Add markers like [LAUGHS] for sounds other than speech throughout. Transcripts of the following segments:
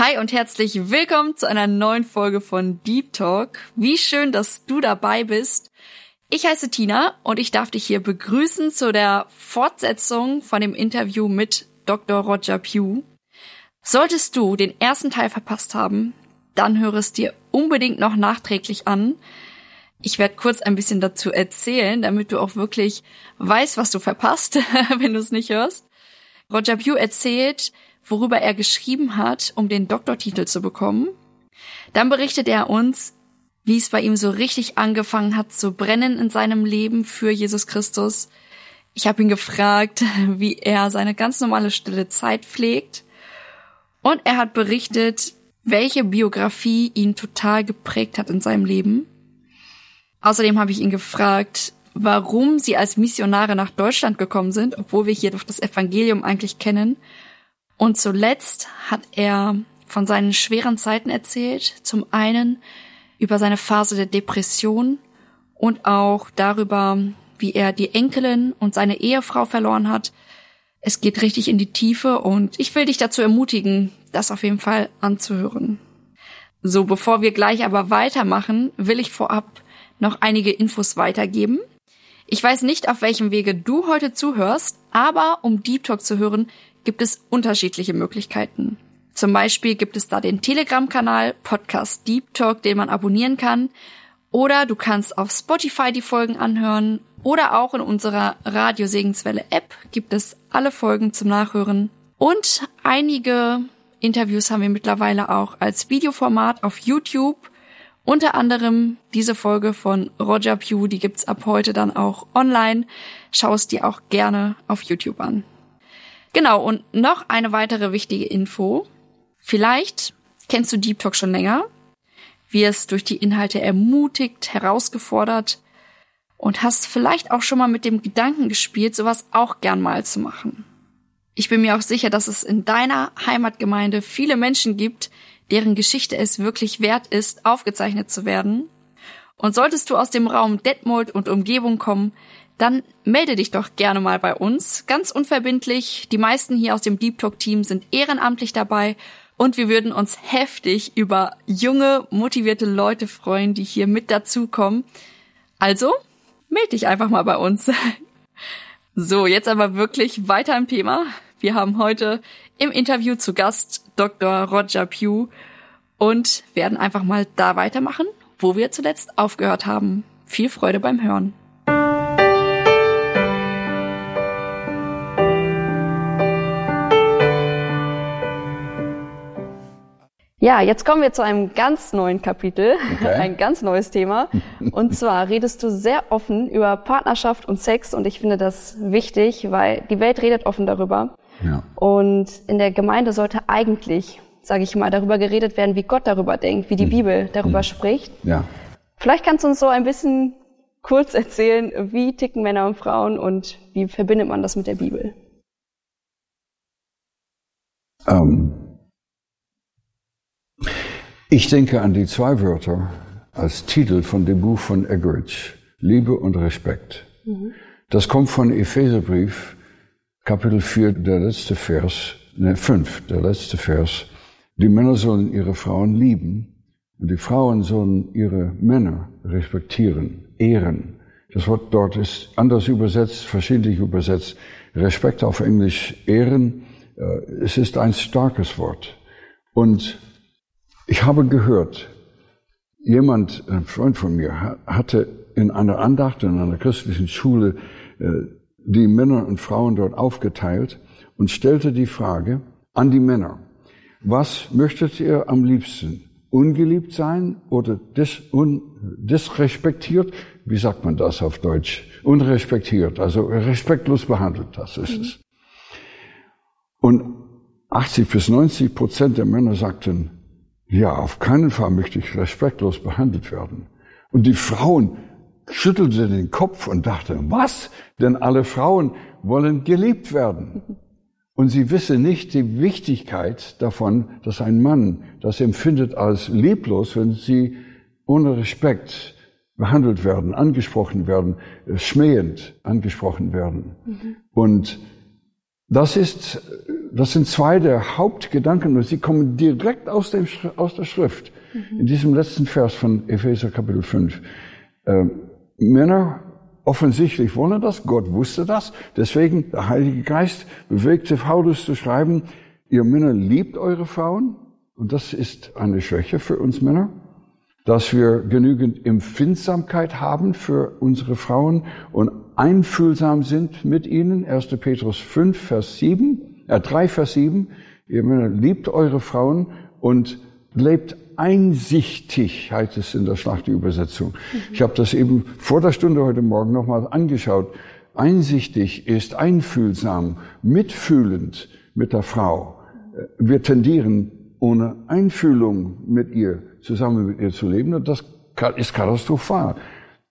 Hi und herzlich willkommen zu einer neuen Folge von Deep Talk. Wie schön, dass du dabei bist. Ich heiße Tina und ich darf dich hier begrüßen zu der Fortsetzung von dem Interview mit Dr. Roger Pugh. Solltest du den ersten Teil verpasst haben, dann höre es dir unbedingt noch nachträglich an. Ich werde kurz ein bisschen dazu erzählen, damit du auch wirklich weißt, was du verpasst, [LAUGHS] wenn du es nicht hörst. Roger Pugh erzählt, worüber er geschrieben hat, um den Doktortitel zu bekommen. Dann berichtet er uns, wie es bei ihm so richtig angefangen hat zu brennen in seinem Leben für Jesus Christus. Ich habe ihn gefragt, [LAUGHS] wie er seine ganz normale stille Zeit pflegt. Und er hat berichtet, welche Biografie ihn total geprägt hat in seinem Leben. Außerdem habe ich ihn gefragt, warum sie als Missionare nach Deutschland gekommen sind, obwohl wir hier doch das Evangelium eigentlich kennen und zuletzt hat er von seinen schweren Zeiten erzählt. Zum einen über seine Phase der Depression und auch darüber, wie er die Enkelin und seine Ehefrau verloren hat. Es geht richtig in die Tiefe und ich will dich dazu ermutigen, das auf jeden Fall anzuhören. So, bevor wir gleich aber weitermachen, will ich vorab noch einige Infos weitergeben. Ich weiß nicht, auf welchem Wege du heute zuhörst, aber um Deep Talk zu hören, gibt es unterschiedliche Möglichkeiten. Zum Beispiel gibt es da den Telegram-Kanal Podcast Deep Talk, den man abonnieren kann. Oder du kannst auf Spotify die Folgen anhören. Oder auch in unserer Radio Segenswelle App gibt es alle Folgen zum Nachhören. Und einige Interviews haben wir mittlerweile auch als Videoformat auf YouTube. Unter anderem diese Folge von Roger Pugh, die gibt's ab heute dann auch online. Schau es dir auch gerne auf YouTube an. Genau, und noch eine weitere wichtige Info. Vielleicht kennst du Deep Talk schon länger, wirst durch die Inhalte ermutigt, herausgefordert und hast vielleicht auch schon mal mit dem Gedanken gespielt, sowas auch gern mal zu machen. Ich bin mir auch sicher, dass es in deiner Heimatgemeinde viele Menschen gibt, deren Geschichte es wirklich wert ist, aufgezeichnet zu werden. Und solltest du aus dem Raum Detmold und Umgebung kommen, dann melde dich doch gerne mal bei uns. Ganz unverbindlich. Die meisten hier aus dem Deep Talk Team sind ehrenamtlich dabei und wir würden uns heftig über junge, motivierte Leute freuen, die hier mit dazukommen. Also, melde dich einfach mal bei uns. [LAUGHS] So, jetzt aber wirklich weiter im Thema. Wir haben heute im Interview zu Gast Dr. Roger Pugh und werden einfach mal da weitermachen, wo wir zuletzt aufgehört haben. Viel Freude beim Hören. Ja, jetzt kommen wir zu einem ganz neuen Kapitel, okay. [LAUGHS] ein ganz neues Thema. Und zwar redest du sehr offen über Partnerschaft und Sex und ich finde das wichtig, weil die Welt redet offen darüber. Ja. Und in der Gemeinde sollte eigentlich, sage ich mal, darüber geredet werden, wie Gott darüber denkt, wie die mhm. Bibel darüber mhm. spricht. Ja. Vielleicht kannst du uns so ein bisschen kurz erzählen, wie ticken Männer und Frauen und wie verbindet man das mit der Bibel? Um ähm, ich denke an die zwei Wörter als Titel von dem Buch von Eggerichs, Liebe und Respekt. Mhm. Das kommt von Epheserbrief, Kapitel 4, der letzte Vers, ne, 5, der letzte Vers. Die Männer sollen ihre Frauen lieben und die Frauen sollen ihre Männer respektieren, ehren. Das Wort dort ist anders übersetzt, verschiedentlich übersetzt. Respekt auf Englisch, ehren. Äh, es ist ein starkes Wort. Und ich habe gehört, jemand, ein Freund von mir, hatte in einer Andacht in einer christlichen Schule äh, die Männer und Frauen dort aufgeteilt und stellte die Frage an die Männer, was möchtet ihr am liebsten? Ungeliebt sein oder dis, un, disrespektiert? Wie sagt man das auf Deutsch? Unrespektiert, also respektlos behandelt, das ist mhm. es. Und 80 bis 90 Prozent der Männer sagten, ja, auf keinen Fall möchte ich respektlos behandelt werden. Und die Frauen schüttelte den Kopf und dachte, was? Denn alle Frauen wollen geliebt werden. Und sie wisse nicht die Wichtigkeit davon, dass ein Mann das empfindet als lieblos, wenn sie ohne Respekt behandelt werden, angesprochen werden, schmähend angesprochen werden. Mhm. Und das ist, das sind zwei der Hauptgedanken und sie kommen direkt aus, dem, aus der Schrift. Mhm. In diesem letzten Vers von Epheser Kapitel 5. Ähm, Männer offensichtlich wollen das, Gott wusste das, deswegen der Heilige Geist bewegte Paulus zu schreiben, ihr Männer liebt eure Frauen, und das ist eine Schwäche für uns Männer, dass wir genügend Empfindsamkeit haben für unsere Frauen und einfühlsam sind mit ihnen. 1. Petrus 5, Vers 7, äh 3, Vers 7, ihr Männer liebt eure Frauen und lebt einsichtig, heißt es in der Schlachtübersetzung. Mhm. Ich habe das eben vor der Stunde heute Morgen nochmal angeschaut. Einsichtig ist einfühlsam, mitfühlend mit der Frau. Wir tendieren ohne Einfühlung mit ihr, zusammen mit ihr zu leben, und das ist katastrophal.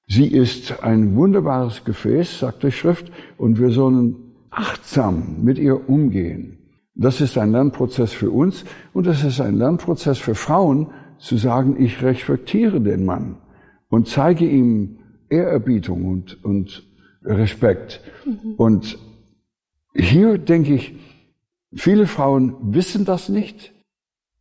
Sie ist ein wunderbares Gefäß, sagt die Schrift, und wir sollen achtsam mit ihr umgehen. Das ist ein Lernprozess für uns und das ist ein Lernprozess für Frauen, zu sagen, ich respektiere den Mann und zeige ihm Ehrerbietung und, und Respekt. Mhm. Und hier denke ich, viele Frauen wissen das nicht,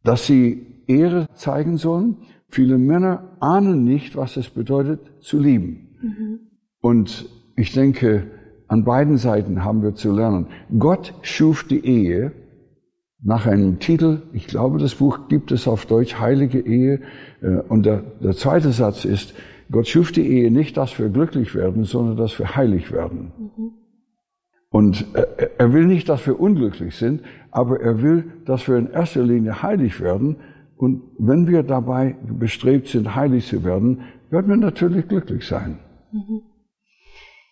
dass sie Ehre zeigen sollen. Viele Männer ahnen nicht, was es bedeutet, zu lieben. Mhm. Und ich denke, an beiden Seiten haben wir zu lernen. Gott schuf die Ehe nach einem Titel, ich glaube, das Buch gibt es auf Deutsch, Heilige Ehe. Äh, und der, der zweite Satz ist, Gott schuf die Ehe nicht, dass wir glücklich werden, sondern dass wir heilig werden. Mhm. Und er will nicht, dass wir unglücklich sind, aber er will, dass wir in erster Linie heilig werden. Und wenn wir dabei bestrebt sind, heilig zu werden, werden wir natürlich glücklich sein. Mhm.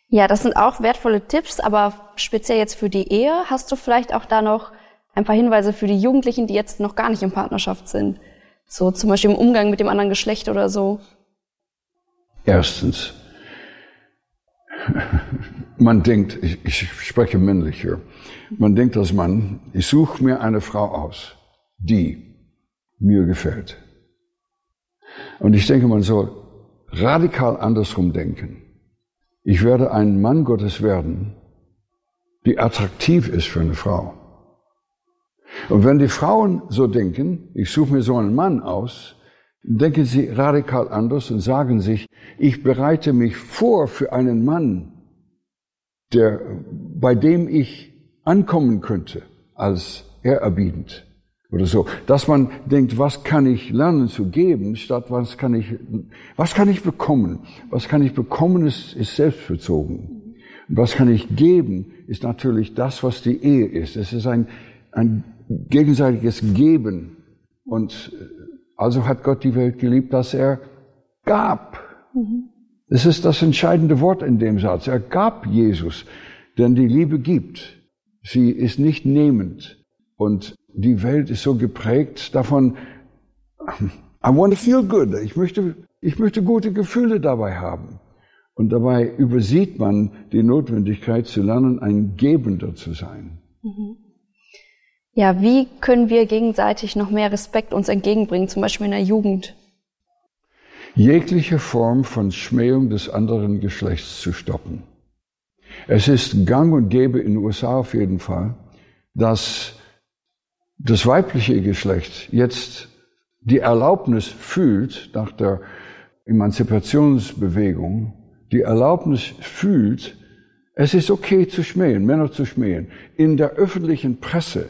Ja, das sind auch wertvolle Tipps, aber speziell jetzt für die Ehe, hast du vielleicht auch da noch ein paar Hinweise für die Jugendlichen, die jetzt noch gar nicht in Partnerschaft sind. So zum Beispiel im Umgang mit dem anderen Geschlecht oder so. Erstens, [LAUGHS] man denkt, ich, ich spreche männlich hier, man denkt als Mann, ich suche mir eine Frau aus, die mir gefällt. Und ich denke, man soll radikal andersrum denken. Ich werde ein Mann Gottes werden, die attraktiv ist für eine Frau. Und wenn die Frauen so denken, ich suche mir so einen Mann aus, denken sie radikal anders und sagen sich, ich bereite mich vor für einen Mann, der, bei dem ich ankommen könnte als ehrerbietend oder so. Dass man denkt, was kann ich lernen zu geben, statt was kann ich, was kann ich bekommen? Was kann ich bekommen, ist, ist selbstbezogen. Was kann ich geben, ist natürlich das, was die Ehe ist. Es ist ein, ein gegenseitiges Geben. Und äh, also hat Gott die Welt geliebt, dass er gab. Mhm. Das ist das entscheidende Wort in dem Satz. Er gab Jesus, denn die Liebe gibt. Sie ist nicht nehmend. Und die Welt ist so geprägt davon, I want to feel good. Ich möchte, ich möchte gute Gefühle dabei haben. Und dabei übersieht man die Notwendigkeit zu lernen, ein Gebender zu sein. Mhm. Ja, wie können wir gegenseitig noch mehr Respekt uns entgegenbringen, zum Beispiel in der Jugend? Jegliche Form von Schmähung des anderen Geschlechts zu stoppen. Es ist gang und gäbe in den USA auf jeden Fall, dass das weibliche Geschlecht jetzt die Erlaubnis fühlt, nach der Emanzipationsbewegung, die Erlaubnis fühlt, es ist okay zu schmähen, Männer zu schmähen. In der öffentlichen Presse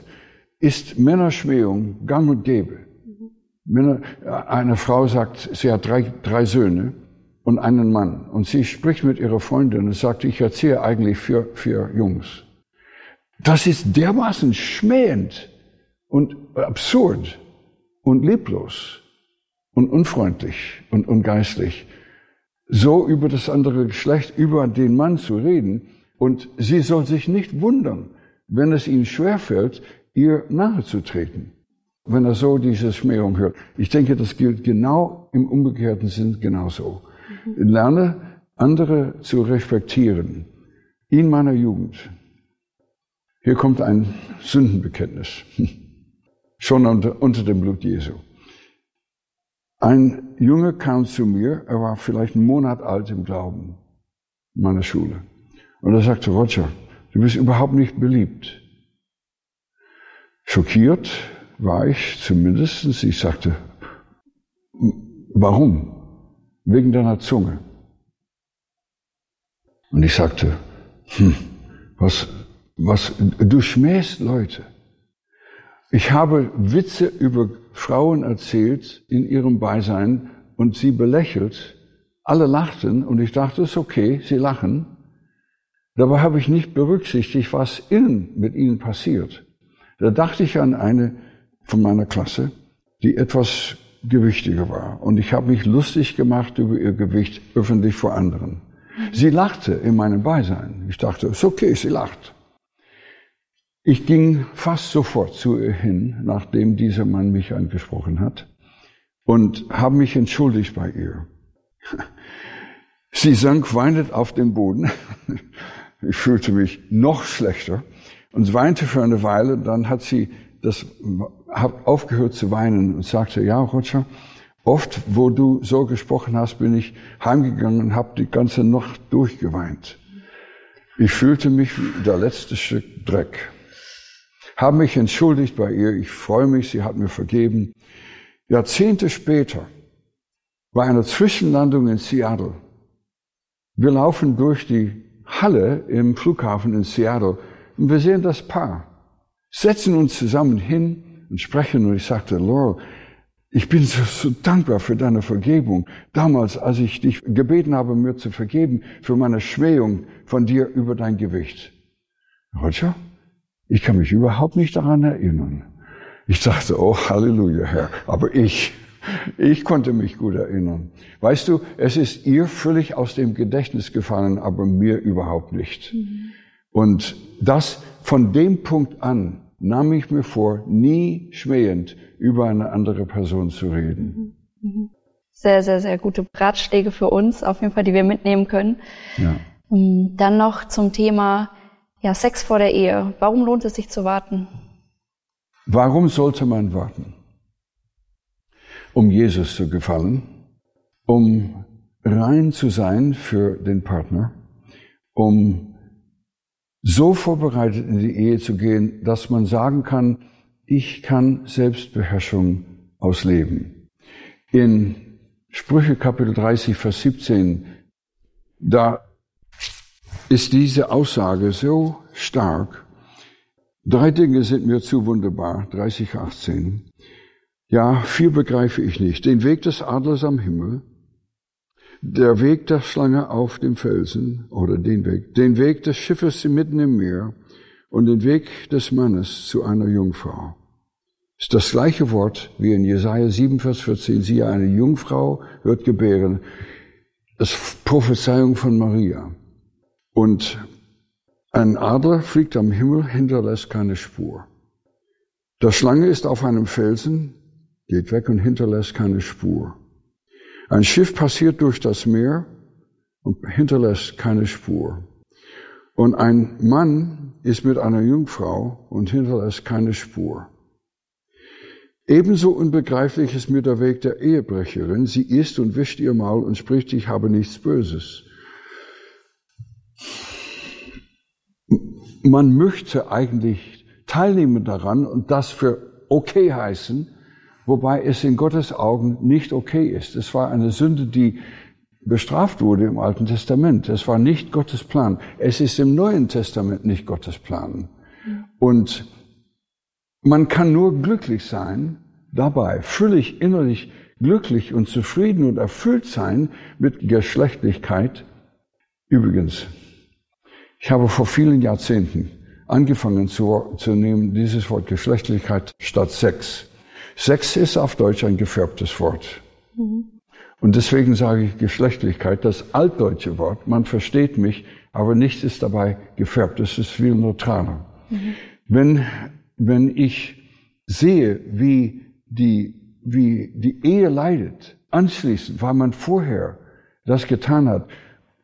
ist Männerschmähung gang und gäbe. Männer, eine Frau sagt, sie hat drei, drei Söhne und einen Mann. Und sie spricht mit ihrer Freundin und sagt, ich erziehe eigentlich vier, vier Jungs. Das ist dermaßen schmähend und absurd und lieblos und unfreundlich und ungeistlich, so über das andere Geschlecht, über den Mann zu reden. Und sie soll sich nicht wundern, wenn es ihnen schwerfällt, ihr nahezutreten, wenn er so diese Schmähung hört. Ich denke, das gilt genau im umgekehrten Sinn genauso. Lerne andere zu respektieren. In meiner Jugend. Hier kommt ein Sündenbekenntnis. [LAUGHS] Schon unter, unter dem Blut Jesu. Ein Junge kam zu mir, er war vielleicht einen Monat alt im Glauben, in meiner Schule. Und er sagte, Roger, du bist überhaupt nicht beliebt. Schockiert war ich zumindest. Ich sagte, warum? Wegen deiner Zunge. Und ich sagte, hm, was, was, du schmähst Leute. Ich habe Witze über Frauen erzählt in ihrem Beisein und sie belächelt. Alle lachten und ich dachte, es ist okay, sie lachen. Dabei habe ich nicht berücksichtigt, was innen mit ihnen passiert. Da dachte ich an eine von meiner Klasse, die etwas gewichtiger war. Und ich habe mich lustig gemacht über ihr Gewicht öffentlich vor anderen. Sie lachte in meinem Beisein. Ich dachte, ist okay, sie lacht. Ich ging fast sofort zu ihr hin, nachdem dieser Mann mich angesprochen hat, und habe mich entschuldigt bei ihr. [LAUGHS] Sie sank weinend auf den Boden. [LAUGHS] Ich fühlte mich noch schlechter und weinte für eine Weile. Dann hat sie das hat aufgehört zu weinen und sagte: Ja, Roger, Oft, wo du so gesprochen hast, bin ich heimgegangen und habe die ganze Nacht durchgeweint. Ich fühlte mich wie der letzte Stück Dreck. Habe mich entschuldigt bei ihr. Ich freue mich, sie hat mir vergeben. Jahrzehnte später, bei einer Zwischenlandung in Seattle, wir laufen durch die Halle im Flughafen in Seattle und wir sehen das Paar, setzen uns zusammen hin und sprechen und ich sagte, Laurel, ich bin so, so, dankbar für deine Vergebung. Damals, als ich dich gebeten habe, mir zu vergeben, für meine Schmähung von dir über dein Gewicht. Roger, ich kann mich überhaupt nicht daran erinnern. Ich dachte, oh Halleluja, Herr. Aber ich, ich konnte mich gut erinnern. Weißt du, es ist ihr völlig aus dem Gedächtnis gefallen, aber mir überhaupt nicht. Mhm. Und das von dem Punkt an nahm ich mir vor, nie schmähend über eine andere Person zu reden. Mhm. Mhm. Sehr, sehr, sehr gute Ratschläge für uns, auf jeden Fall, die wir mitnehmen können. Ja. Ähm, dann noch zum Thema ja, Sex vor der Ehe. Warum lohnt es sich zu warten? Warum sollte man warten? Um Jesus zu gefallen, um rein zu sein für den Partner, um so vorbereitet in die Ehe zu gehen, dass man sagen kann, ich kann Selbstbeherrschung ausleben. In Sprüche Kapitel 30, Vers 17, da ist diese Aussage so stark. Drei Dinge sind mir zu wunderbar. 30, 18. Ja, vier begreife ich nicht. Den Weg des Adlers am Himmel, der Weg der Schlange auf dem Felsen oder den Weg, den Weg des Schiffes mitten im Meer und den Weg des Mannes zu einer Jungfrau. Ist das gleiche Wort wie in Jesaja 7, Vers 14. Siehe, eine Jungfrau wird gebären. Das Prophezeiung von Maria. Und ein Adler fliegt am Himmel, hinterlässt keine Spur. Der Schlange ist auf einem Felsen, geht weg und hinterlässt keine Spur. Ein Schiff passiert durch das Meer und hinterlässt keine Spur. Und ein Mann ist mit einer Jungfrau und hinterlässt keine Spur. Ebenso unbegreiflich ist mir der Weg der Ehebrecherin. Sie isst und wischt ihr Maul und spricht, ich habe nichts Böses. Man möchte eigentlich teilnehmen daran und das für okay heißen, wobei es in Gottes Augen nicht okay ist. Es war eine Sünde, die bestraft wurde im Alten Testament. Es war nicht Gottes Plan. Es ist im Neuen Testament nicht Gottes Plan. Und man kann nur glücklich sein dabei, völlig innerlich glücklich und zufrieden und erfüllt sein mit Geschlechtlichkeit. Übrigens, ich habe vor vielen Jahrzehnten angefangen zu, zu nehmen, dieses Wort Geschlechtlichkeit statt Sex. Sex ist auf Deutsch ein gefärbtes Wort. Mhm. Und deswegen sage ich Geschlechtlichkeit, das altdeutsche Wort. Man versteht mich, aber nichts ist dabei gefärbt. Es ist viel neutraler. Mhm. Wenn, wenn ich sehe, wie die, wie die Ehe leidet, anschließend, weil man vorher das getan hat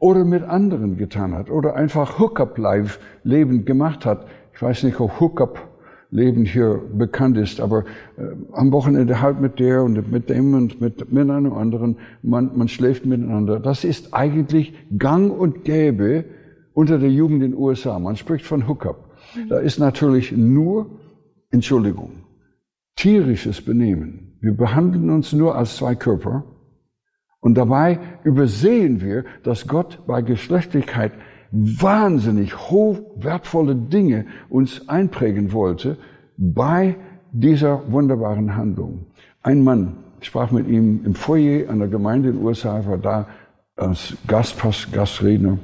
oder mit anderen getan hat oder einfach Hookup-Live-Leben gemacht hat. Ich weiß nicht, ob Hookup-Leben hier bekannt ist, aber äh, am Wochenende halt mit der und mit dem und mit, mit einem anderen, man, man schläft miteinander. Das ist eigentlich gang und gäbe unter der Jugend in den USA. Man spricht von Hookup. Da ist natürlich nur, Entschuldigung, tierisches Benehmen. Wir behandeln uns nur als zwei Körper und dabei übersehen wir, dass Gott bei Geschlechtlichkeit wahnsinnig hochwertvolle Dinge uns einprägen wollte bei dieser wunderbaren Handlung. Ein Mann sprach mit ihm im Foyer einer Gemeinde in den USA, war da als Gastpass, Gastredner.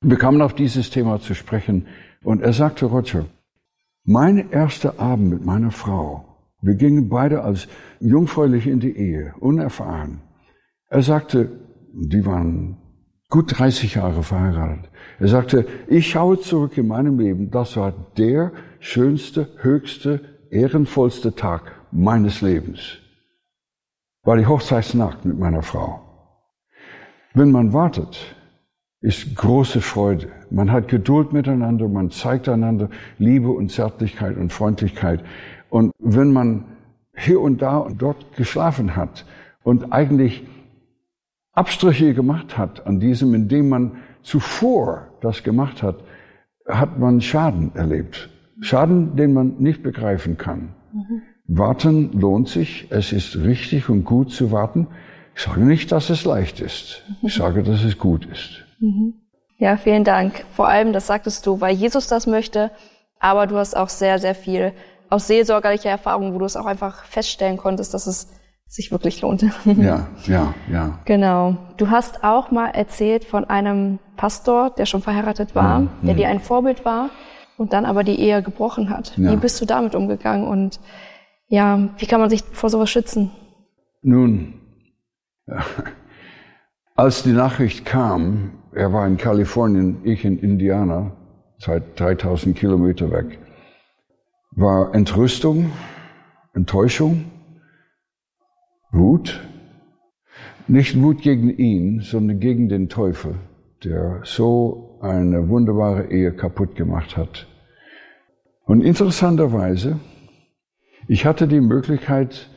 Wir kamen auf dieses Thema zu sprechen und er sagte, Roger, mein erster Abend mit meiner Frau, wir gingen beide als jungfräulich in die Ehe, unerfahren. Er sagte, die waren gut 30 Jahre verheiratet. Er sagte, ich schaue zurück in meinem Leben, das war der schönste, höchste, ehrenvollste Tag meines Lebens. War die Hochzeitsnacht mit meiner Frau. Wenn man wartet, ist große Freude. Man hat Geduld miteinander, man zeigt einander Liebe und Zärtlichkeit und Freundlichkeit. Und wenn man hier und da und dort geschlafen hat und eigentlich Abstriche gemacht hat an diesem, indem man zuvor das gemacht hat, hat man Schaden erlebt. Schaden, den man nicht begreifen kann. Mhm. Warten lohnt sich. Es ist richtig und gut zu warten. Ich sage nicht, dass es leicht ist. Ich sage, dass es gut ist. Mhm. Ja, vielen Dank. Vor allem, das sagtest du, weil Jesus das möchte, aber du hast auch sehr, sehr viel aus seelsorgerlicher Erfahrung, wo du es auch einfach feststellen konntest, dass es sich wirklich lohnt. Ja, ja, ja. Genau. Du hast auch mal erzählt von einem Pastor, der schon verheiratet war, ja, der ja. dir ein Vorbild war und dann aber die Ehe gebrochen hat. Ja. Wie bist du damit umgegangen und ja, wie kann man sich vor sowas schützen? Nun, [LAUGHS] als die Nachricht kam, er war in Kalifornien, ich in Indiana, seit 3000 Kilometer weg, war Entrüstung, Enttäuschung, Wut. Nicht Wut gegen ihn, sondern gegen den Teufel, der so eine wunderbare Ehe kaputt gemacht hat. Und interessanterweise, ich hatte die Möglichkeit,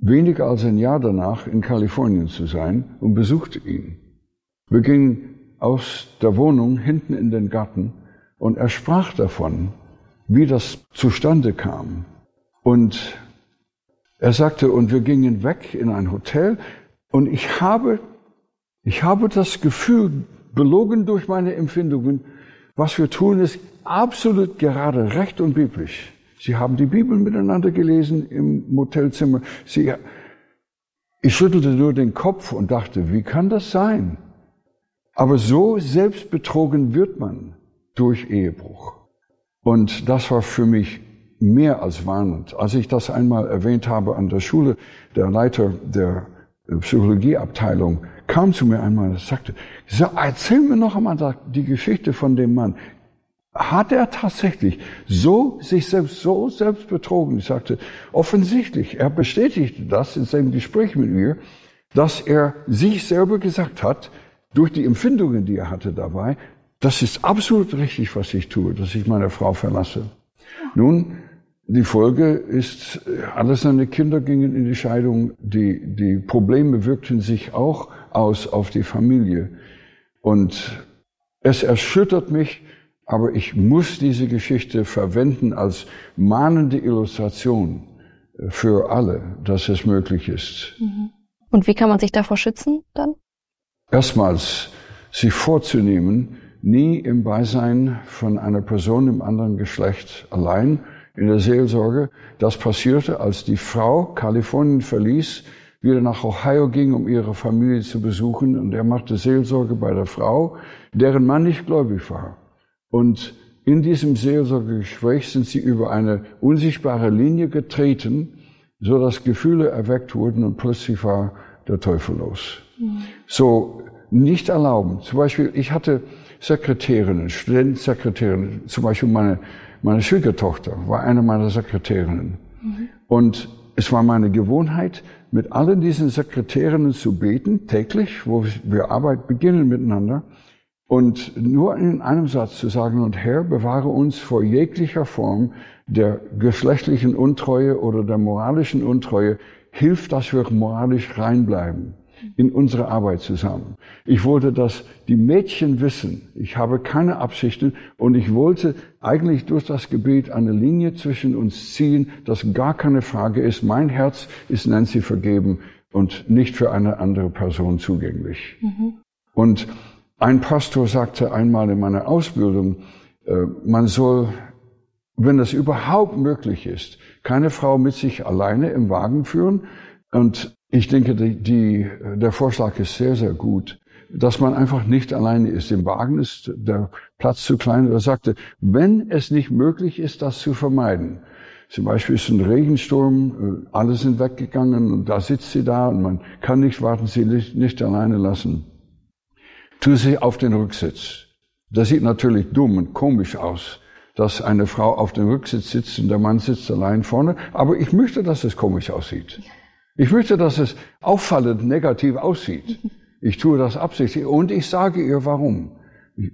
weniger als ein Jahr danach in Kalifornien zu sein und besuchte ihn. Wir gingen aus der Wohnung hinten in den Garten und er sprach davon, wie das zustande kam. Und er sagte, und wir gingen weg in ein Hotel und ich habe, ich habe das Gefühl, belogen durch meine Empfindungen, was wir tun, ist absolut gerade recht und biblisch. Sie haben die Bibel miteinander gelesen im Motelzimmer. Sie, ich schüttelte nur den Kopf und dachte, wie kann das sein? Aber so selbstbetrogen wird man durch Ehebruch. Und das war für mich mehr als warnend. Als ich das einmal erwähnt habe an der Schule, der Leiter der Psychologieabteilung kam zu mir einmal und sagte, so, erzähl mir noch einmal die Geschichte von dem Mann. Hat er tatsächlich so sich selbst so selbst betrogen? Ich sagte, offensichtlich, er bestätigte das in seinem Gespräch mit mir, dass er sich selber gesagt hat, durch die Empfindungen, die er hatte dabei, das ist absolut richtig, was ich tue, dass ich meine Frau verlasse. Nun, die Folge ist, alle seine Kinder gingen in die Scheidung, die, die Probleme wirkten sich auch aus auf die Familie. Und es erschüttert mich, aber ich muss diese Geschichte verwenden als mahnende Illustration für alle, dass es möglich ist. Mhm. Und wie kann man sich davor schützen dann? Erstmals sich vorzunehmen, nie im Beisein von einer Person im anderen Geschlecht allein in der Seelsorge. Das passierte, als die Frau Kalifornien verließ, wieder nach Ohio ging, um ihre Familie zu besuchen. Und er machte Seelsorge bei der Frau, deren Mann nicht gläubig war. Und in diesem Seelsorgegespräch sind sie über eine unsichtbare Linie getreten, so dass Gefühle erweckt wurden und plötzlich war der Teufel los. So nicht erlauben. Zum Beispiel, ich hatte Sekretärinnen, Studentensekretärinnen, zum Beispiel meine, meine Schwiegertochter war eine meiner Sekretärinnen. Mhm. Und es war meine Gewohnheit, mit allen diesen Sekretärinnen zu beten, täglich, wo wir Arbeit beginnen miteinander. Und nur in einem Satz zu sagen, und Herr, bewahre uns vor jeglicher Form der geschlechtlichen Untreue oder der moralischen Untreue, hilft, dass wir moralisch reinbleiben in unsere Arbeit zusammen. Ich wollte, dass die Mädchen wissen, ich habe keine Absichten und ich wollte eigentlich durch das Gebet eine Linie zwischen uns ziehen, dass gar keine Frage ist, mein Herz ist Nancy vergeben und nicht für eine andere Person zugänglich. Mhm. Und ein Pastor sagte einmal in meiner Ausbildung, äh, man soll, wenn das überhaupt möglich ist, keine Frau mit sich alleine im Wagen führen und ich denke, die, die, der Vorschlag ist sehr, sehr gut, dass man einfach nicht alleine ist. Im Wagen ist der Platz zu klein. Er sagte, wenn es nicht möglich ist, das zu vermeiden, zum Beispiel ist ein Regensturm, äh, alle sind weggegangen und da sitzt sie da und man kann nicht warten, sie nicht, alleine lassen. Tu sie auf den Rücksitz. Das sieht natürlich dumm und komisch aus, dass eine Frau auf dem Rücksitz sitzt und der Mann sitzt allein vorne. Aber ich möchte, dass es komisch aussieht. Ich möchte, dass es auffallend negativ aussieht. Ich tue das absichtlich und ich sage ihr, warum.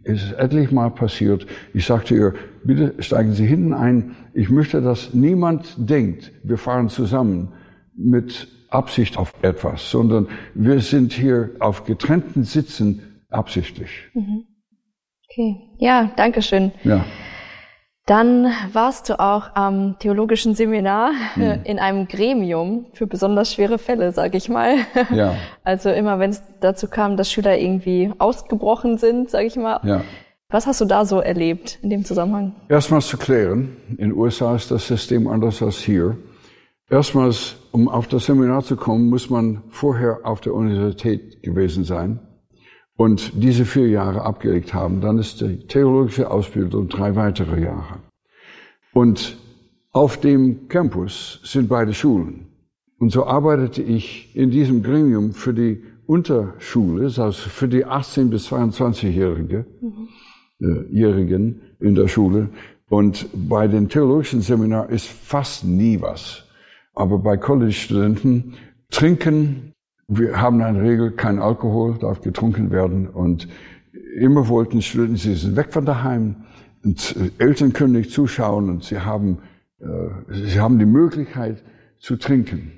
Es ist etlich mal passiert. Ich sagte ihr, bitte steigen Sie hinten ein. Ich möchte, dass niemand denkt, wir fahren zusammen mit Absicht auf etwas, sondern wir sind hier auf getrennten Sitzen absichtlich. Mhm. Okay, ja, danke schön. Ja. Dann warst du auch am theologischen Seminar hm. [LAUGHS] in einem Gremium für besonders schwere Fälle, sage ich mal. [LAUGHS] Ja. Also immer, wenn es dazu kam, dass Schüler irgendwie ausgebrochen sind, sage ich mal. Ja. Was hast du da so erlebt in dem Zusammenhang? Erstmals zu klären, in den USA ist das System anders als hier. Erstmals, um auf das Seminar zu kommen, muss man vorher auf der Universität gewesen sein und diese vier Jahre abgelegt haben, dann ist die theologische Ausbildung drei weitere Jahre. Und auf dem Campus sind beide Schulen. Und so arbeitete ich in diesem Gremium für die Unterschule, also für die 18 bis 22-Jährigen mhm. äh, in der Schule. Und bei den theologischen Seminar ist fast nie was. Aber bei College-Studenten trinken wir haben eine Regel, kein Alkohol darf getrunken werden und immer wollten Studenten, sie sind weg von daheim und äh, Eltern können nicht zuschauen und sie haben, äh, sie haben die Möglichkeit zu trinken.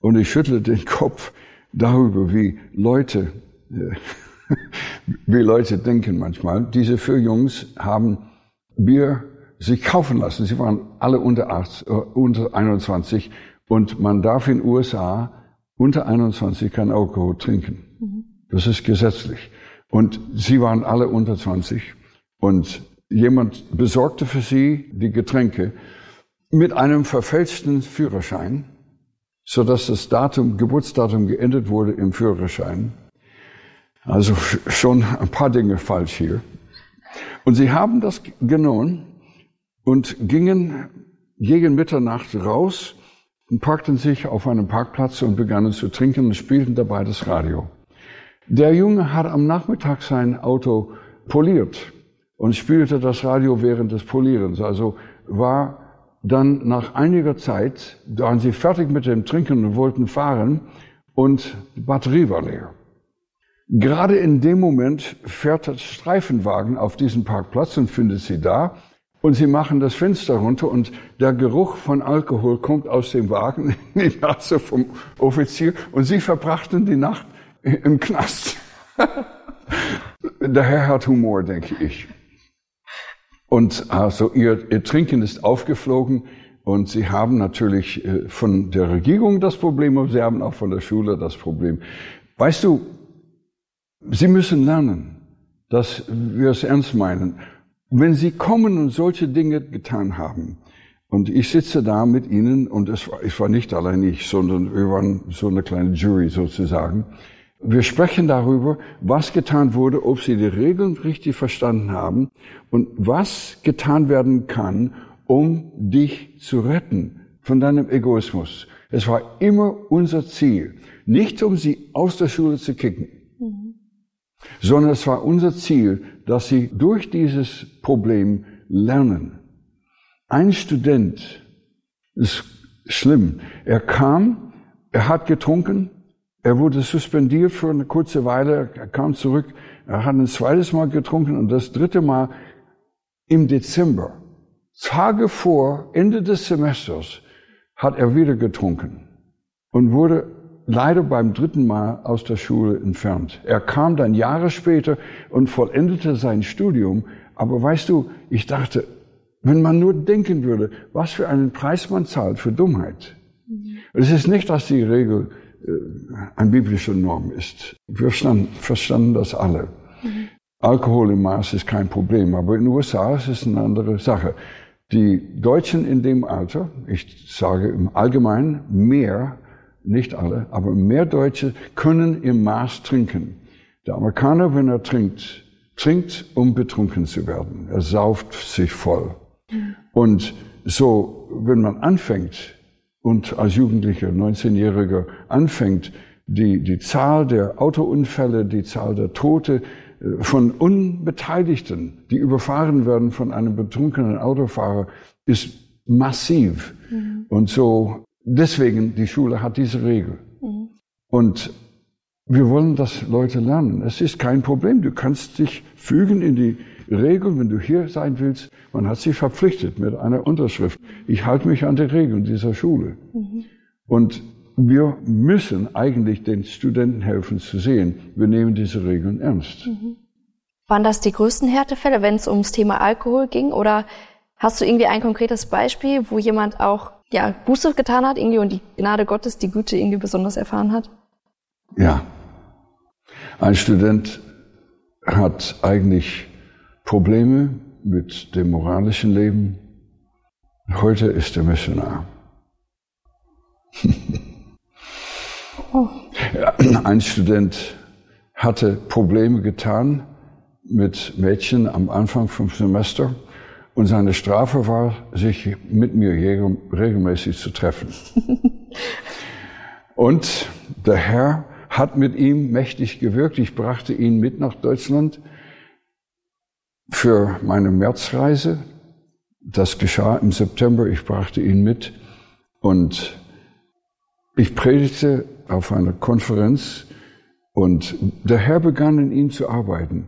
Und ich schüttle den Kopf darüber, wie Leute, äh, [LAUGHS] wie Leute denken manchmal. Diese vier Jungs haben Bier sich kaufen lassen. Sie waren alle unter, 8, äh, unter 21 und man darf in USA unter 21 kein Alkohol trinken. Mhm. Das ist gesetzlich. Und sie waren alle unter 20 und jemand besorgte für sie die Getränke mit einem verfälschten Führerschein, so dass das Datum, Geburtsdatum geändert wurde im Führerschein. Also schon ein paar Dinge falsch hier. Und sie haben das genommen und gingen gegen Mitternacht raus und parkten sich auf einem Parkplatz und begannen zu trinken und spielten dabei das Radio. Der Junge hat am Nachmittag sein Auto poliert und spielte das Radio während des Polierens. Also war dann nach einiger Zeit, waren sie fertig mit dem Trinken und wollten fahren und die Batterie war leer. Gerade in dem Moment fährt der Streifenwagen auf diesen Parkplatz und findet sie da und sie machen das Fenster runter und der Geruch von Alkohol kommt aus dem Wagen [LAUGHS] in die Nase vom Offizier und sie verbrachten die Nacht im Knast. [LAUGHS] der Herr hat Humor, denke ich. Und also ihr, ihr Trinken ist aufgeflogen und sie haben natürlich äh, von der Regierung das Problem und sie haben auch von der Schule das Problem. Weißt du, sie müssen lernen, dass wir es ernst meinen. Wenn Sie kommen und solche Dinge getan haben, und ich sitze da mit Ihnen, und es war, ich war nicht allein ich, sondern wir waren so eine kleine Jury sozusagen. Wir sprechen darüber, was getan wurde, ob Sie die Regeln richtig verstanden haben und was getan werden kann, um dich zu retten von deinem Egoismus. Es war immer unser Ziel, nicht um Sie aus der Schule zu kicken. Sondern es war unser Ziel, dass sie durch dieses Problem lernen. Ein Student, es schlimm. Er kam, er hat getrunken, er wurde suspendiert für eine kurze Weile, er kam zurück, er hat ein zweites Mal getrunken und das dritte Mal im Dezember, Tage vor Ende des Semesters, hat er wieder getrunken und wurde leider beim dritten Mal aus der Schule entfernt. Er kam dann Jahre später und vollendete sein Studium. Aber weißt du, ich dachte, wenn man nur denken würde, was für einen Preis man zahlt für Dummheit. Mhm. Es ist nicht, dass die Regel äh, eine biblische Norm ist. Wir verstanden, verstanden das alle. Mhm. Alkohol im Maß ist kein Problem, aber in den USA ist es eine andere Sache. Die Deutschen in dem Alter, ich sage im Allgemeinen mehr nicht alle, aber mehr Deutsche können im Maß trinken. Der Amerikaner, wenn er trinkt, trinkt, um betrunken zu werden. Er sauft sich voll. Und so, wenn man anfängt und als Jugendlicher, 19-Jähriger anfängt, die, die Zahl der Autounfälle, die Zahl der Tote äh, von Unbeteiligten, die überfahren werden von einem betrunkenen Autofahrer, ist massiv. Mhm. Und so deswegen, die Schule hat diese Regel. Mhm. Und wir wollen, dass Leute lernen. Es ist kein Problem. Du kannst dich fügen in die Regeln, wenn du hier sein willst. Man hat sich verpflichtet mit einer Unterschrift. Ich halte mich an die Regeln dieser Schule. Mhm. Und wir müssen eigentlich den Studenten helfen zu sehen, wir nehmen diese Regeln ernst. Mhm. Waren das die größten Härtefälle, wenn es ums Thema Alkohol ging? Oder hast du irgendwie ein konkretes Beispiel, wo jemand auch ja, Buße getan hat irgendwie und die Gnade Gottes, die Güte irgendwie besonders erfahren hat? Ja. Ein Student hat eigentlich Probleme mit dem moralischen Leben. Heute ist er Missionar. oh. Ein Student hatte Probleme getan mit Mädchen am Anfang vom Semester und seine Strafe war, sich mit mir regelmäßig zu treffen. [LAUGHS] und der Herr hat mit ihm mächtig gewirkt. Ich brachte ihn mit nach Deutschland für meine Märzreise. Das geschah im September. Ich brachte ihn mit und ich predigte auf einer Konferenz und der Herr begann in ihm zu arbeiten.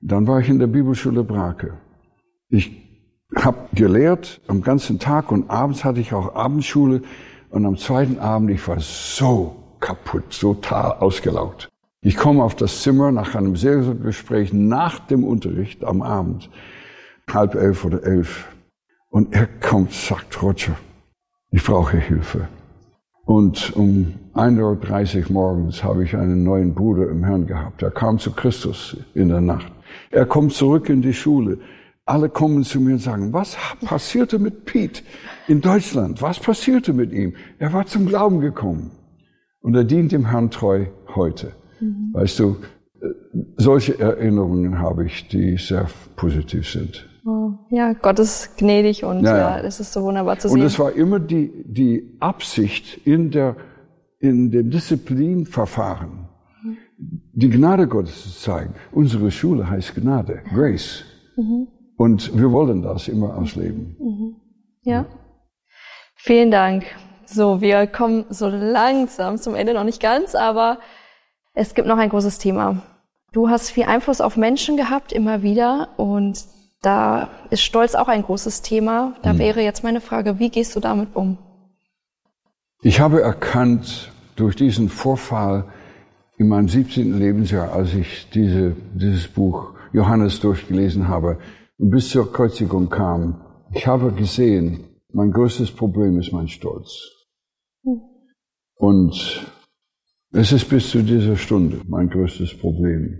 Dann war ich in der Bibelschule Brake. Ich habe gelehrt am ganzen Tag und abends hatte ich auch Abendschule und am zweiten Abend, ich war so kaputt, so total ausgelaugt. Ich komme auf das Zimmer nach einem Seelsorgegespräch nach dem Unterricht am Abend, halb elf oder elf. Und er kommt, sagt Roger, ich brauche Hilfe. Und um 1.30 Uhr morgens habe ich einen neuen Bruder im Herrn gehabt. Er kam zu Christus in der Nacht. Er kommt zurück in die Schule. Alle kommen zu mir und sagen, was passierte mit Pete in Deutschland? Was passierte mit ihm? Er war zum Glauben gekommen. Und er dient dem Herrn treu heute. Mhm. Weißt du, äh, solche Erinnerungen habe ich, die sehr positiv sind. Oh, ja, Gott ist gnädig und ja, ja, das ist so wunderbar zu sehen. Und es war immer die, die Absicht in der, in dem Disziplinverfahren, mhm. die Gnade Gottes zu zeigen. Unsere Schule heißt Gnade, Grace. Mhm. Und wir wollen das immer ausleben. Mhm. Ja. Vielen Dank. So, wir kommen so langsam zum Ende, noch nicht ganz, aber es gibt noch ein großes Thema. Du hast viel Einfluss auf Menschen gehabt, immer wieder, und da ist Stolz auch ein großes Thema. Da mhm. wäre jetzt meine Frage, wie gehst du damit um? Ich habe erkannt durch diesen Vorfall in meinem 17. Lebensjahr, als ich diese, dieses Buch Johannes durchgelesen habe, bis zur Kreuzigung kam, ich habe gesehen, mein größtes Problem ist mein Stolz. Und es ist bis zu dieser Stunde mein größtes Problem.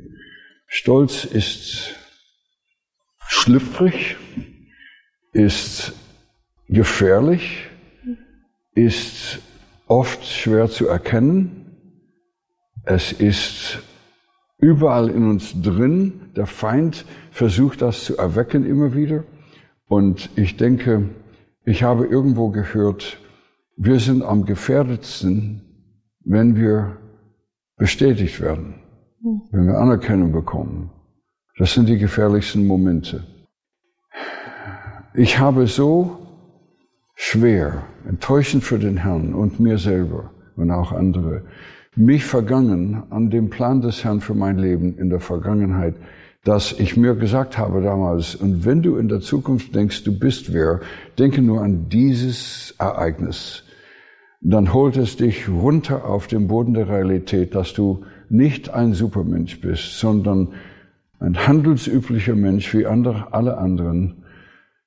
Stolz ist schlüpfrig, ist gefährlich, ist oft schwer zu erkennen. Es ist überall in uns drin. Der Feind versucht das zu erwecken immer wieder. Und ich denke, ich habe irgendwo gehört, wir sind am gefährdetsten, wenn wir bestätigt werden, wenn wir Anerkennung bekommen. Das sind die gefährlichsten Momente. Ich habe so schwer, enttäuschend für den Herrn und mir selber und auch andere, mich vergangen an dem Plan des Herrn für mein Leben in der Vergangenheit, dass ich mir gesagt habe damals, und wenn du in der Zukunft denkst, du bist wer, denke nur an dieses Ereignis. Dann holt es dich runter auf den Boden der Realität, dass du nicht ein Supermensch bist, sondern ein handelsüblicher Mensch wie andere, alle anderen,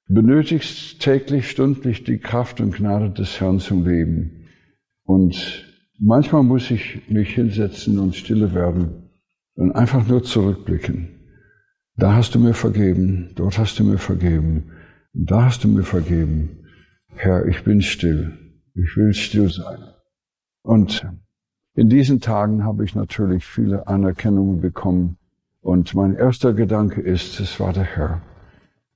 benötigst täglich, stündlich die Kraft und Gnade des Herrn zum Leben. Und manchmal muss ich mich hinsetzen und stille werden und einfach nur zurückblicken. Da hast du mir vergeben, dort hast du mir vergeben, da hast du mir vergeben. Herr, ich bin still, ich will still sein. Und in diesen Tagen habe ich natürlich viele Anerkennungen bekommen. Und mein erster Gedanke ist, es war der Herr.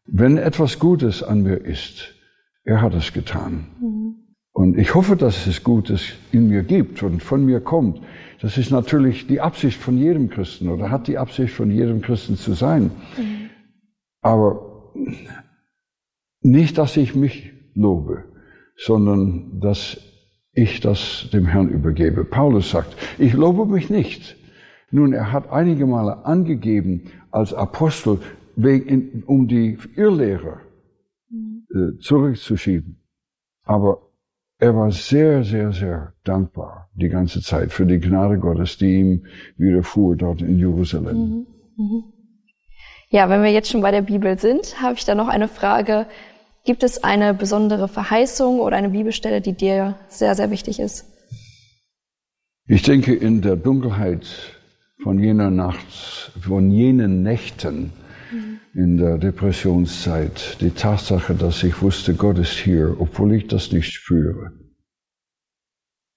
Wenn etwas Gutes an mir ist, er hat es getan. Mhm. Und ich hoffe, dass es Gutes in mir gibt und von mir kommt. Das ist natürlich die Absicht von jedem Christen oder hat die Absicht von jedem Christen zu sein. Mhm. Aber nicht, dass ich mich lobe, sondern dass ich das dem Herrn übergebe. Paulus sagt, ich lobe mich nicht. Nun, er hat einige Male angegeben als Apostel, um die Irrlehrer äh, zurückzuschieben. Aber er war sehr, sehr, sehr dankbar die ganze Zeit für die Gnade Gottes, die ihm widerfuhr dort in Jerusalem. Mhm. Mhm. Ja, wenn wir jetzt schon bei der Bibel sind, habe ich da noch eine Frage. Gibt es eine besondere Verheißung oder eine Bibelstelle, die dir sehr, sehr wichtig ist? Ich denke, in der Dunkelheit von jener Nacht, von jenen Nächten. In der Depressionszeit, die Tatsache, dass ich wusste, Gott ist hier, obwohl ich das nicht spüre.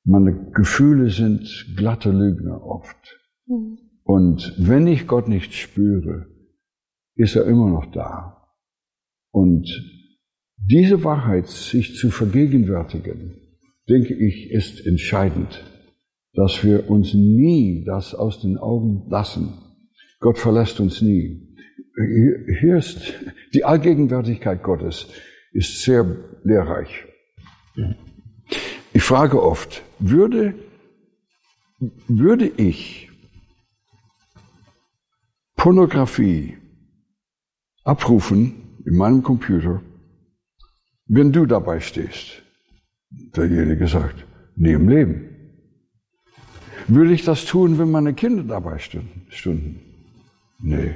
Meine Gefühle sind glatte Lügner oft. Mhm. Und wenn ich Gott nicht spüre, ist er immer noch da. Und diese Wahrheit sich zu vergegenwärtigen, denke ich, ist entscheidend, dass wir uns nie das aus den Augen lassen. Gott verlässt uns nie. Hier ist die Allgegenwärtigkeit Gottes ist sehr lehrreich. Ich frage oft, würde, würde ich Pornografie abrufen in meinem Computer wenn du dabei stehst, derjenige sagt, nie im Leben. Würde ich das tun, wenn meine Kinder dabei stünden? Nee.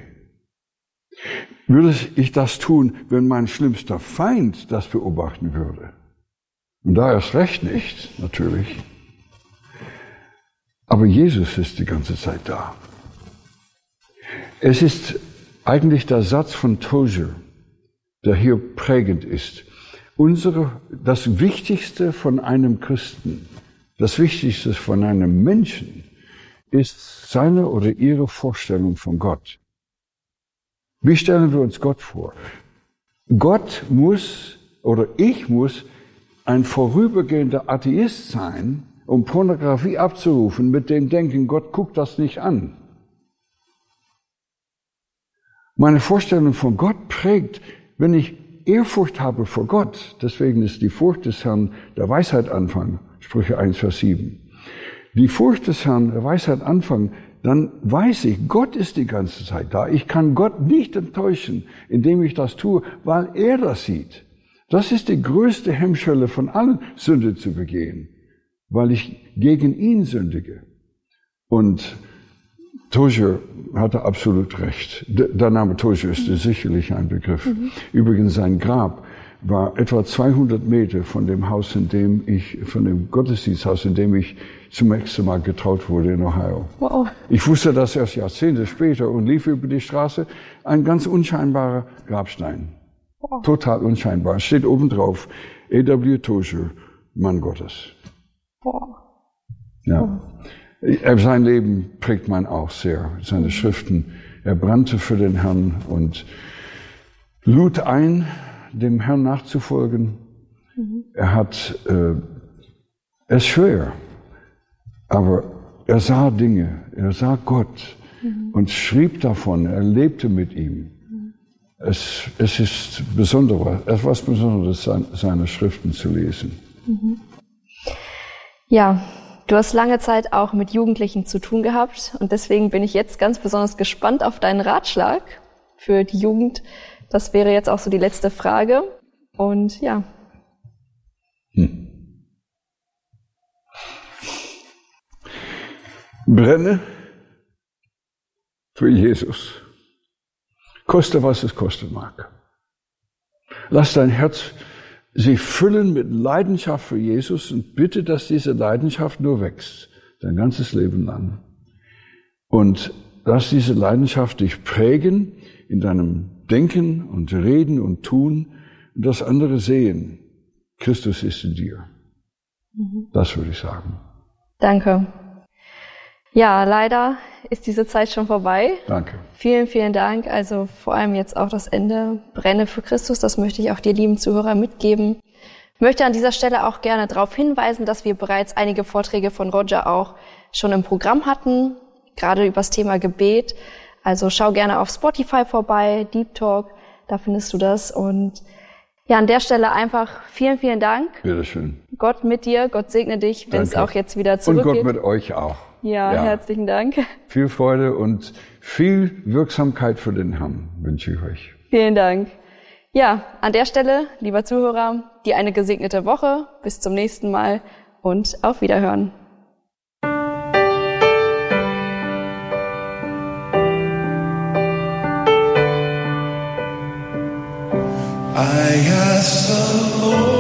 Würde ich das tun, wenn mein schlimmster Feind das beobachten würde? Und da erst recht nicht, natürlich. Aber Jesus ist die ganze Zeit da. Es ist eigentlich der Satz von Tozer, der hier prägend ist unsere, das Wichtigste von einem Christen, das Wichtigste von einem Menschen ist seine oder ihre Vorstellung von Gott. Wie stellen wir uns Gott vor? Gott muss oder ich muss ein vorübergehender Atheist sein, um Pornografie abzurufen, mit dem Denken, Gott guckt das nicht an. Meine Vorstellung von Gott prägt, wenn ich Ehrfurcht habe vor Gott, deswegen ist die Furcht des Herrn der Weisheit Anfang, Sprüche 1, Vers 7. Die Furcht des Herrn der Weisheit Anfang, dann weiß ich, Gott ist die ganze Zeit da. Ich kann Gott nicht enttäuschen, indem ich das tue, weil er das sieht. Das ist die größte Hemmschwelle von allen, Sünde zu begehen, weil ich gegen ihn sündige. Und Tozer hatte absolut recht. Der Name Tozer ist mhm. sicherlich ein Begriff. Mhm. Übrigens, sein Grab war etwa 200 Meter von dem Haus, in dem ich, von dem Gottesdiensthaus, in dem ich zum ersten Mal getraut wurde in Ohio. Wow. Ich wusste das erst Jahrzehnte später und lief über die Straße. Ein ganz unscheinbarer Grabstein. Wow. Total unscheinbar. Steht oben drauf, A.W. Tozer, Mann Gottes. Wow. Ja. Sein Leben prägt man auch sehr, seine Schriften. Er brannte für den Herrn und lud ein, dem Herrn nachzufolgen. Mhm. Er hat äh, es schwer, aber er sah Dinge, er sah Gott mhm. und schrieb davon, er lebte mit ihm. es, es ist besonderer, etwas Besonderes, seine Schriften zu lesen. Mhm. Ja, du hast lange Zeit auch mit Jugendlichen zu tun gehabt und deswegen bin ich jetzt ganz besonders gespannt auf deinen Ratschlag für die Jugend. Das wäre jetzt auch so die letzte Frage. Und ja. Hm. Brenne für Jesus. Koste, was es kosten mag. Lass dein Herz sich füllen mit Leidenschaft für Jesus und bitte, dass diese Leidenschaft nur wächst, dein ganzes Leben lang. Und lass diese Leidenschaft dich prägen in deinem Denken und Reden und Tun und das andere sehen. Christus ist in dir. Mhm. Das würde ich sagen. Danke. Ja, leider ist diese Zeit schon vorbei. Danke. Vielen, vielen Dank. Also vor allem jetzt auch das Ende. Brenne für Christus. Das möchte ich auch dir, lieben Zuhörer, mitgeben. Ich möchte an dieser Stelle auch gerne darauf hinweisen, dass wir bereits einige Vorträge von Roger auch schon im Programm hatten, gerade über das Thema Gebet. Also schau gerne auf Spotify vorbei, Deep Talk, da findest du das. Und ja, an der Stelle einfach vielen, vielen Dank. Bitteschön. Gott mit dir, Gott segne dich, wenn es auch jetzt wieder zurückgeht. Und Gott mit euch auch. Ja, ja, herzlichen Dank. Viel Freude und viel Wirksamkeit für den Herrn wünsche ich euch. Vielen Dank. Ja, an der Stelle, lieber Zuhörer, dir eine gesegnete Woche. Bis zum nächsten Mal und auf Wiederhören. I ask the Lord.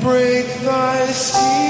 Break thy seas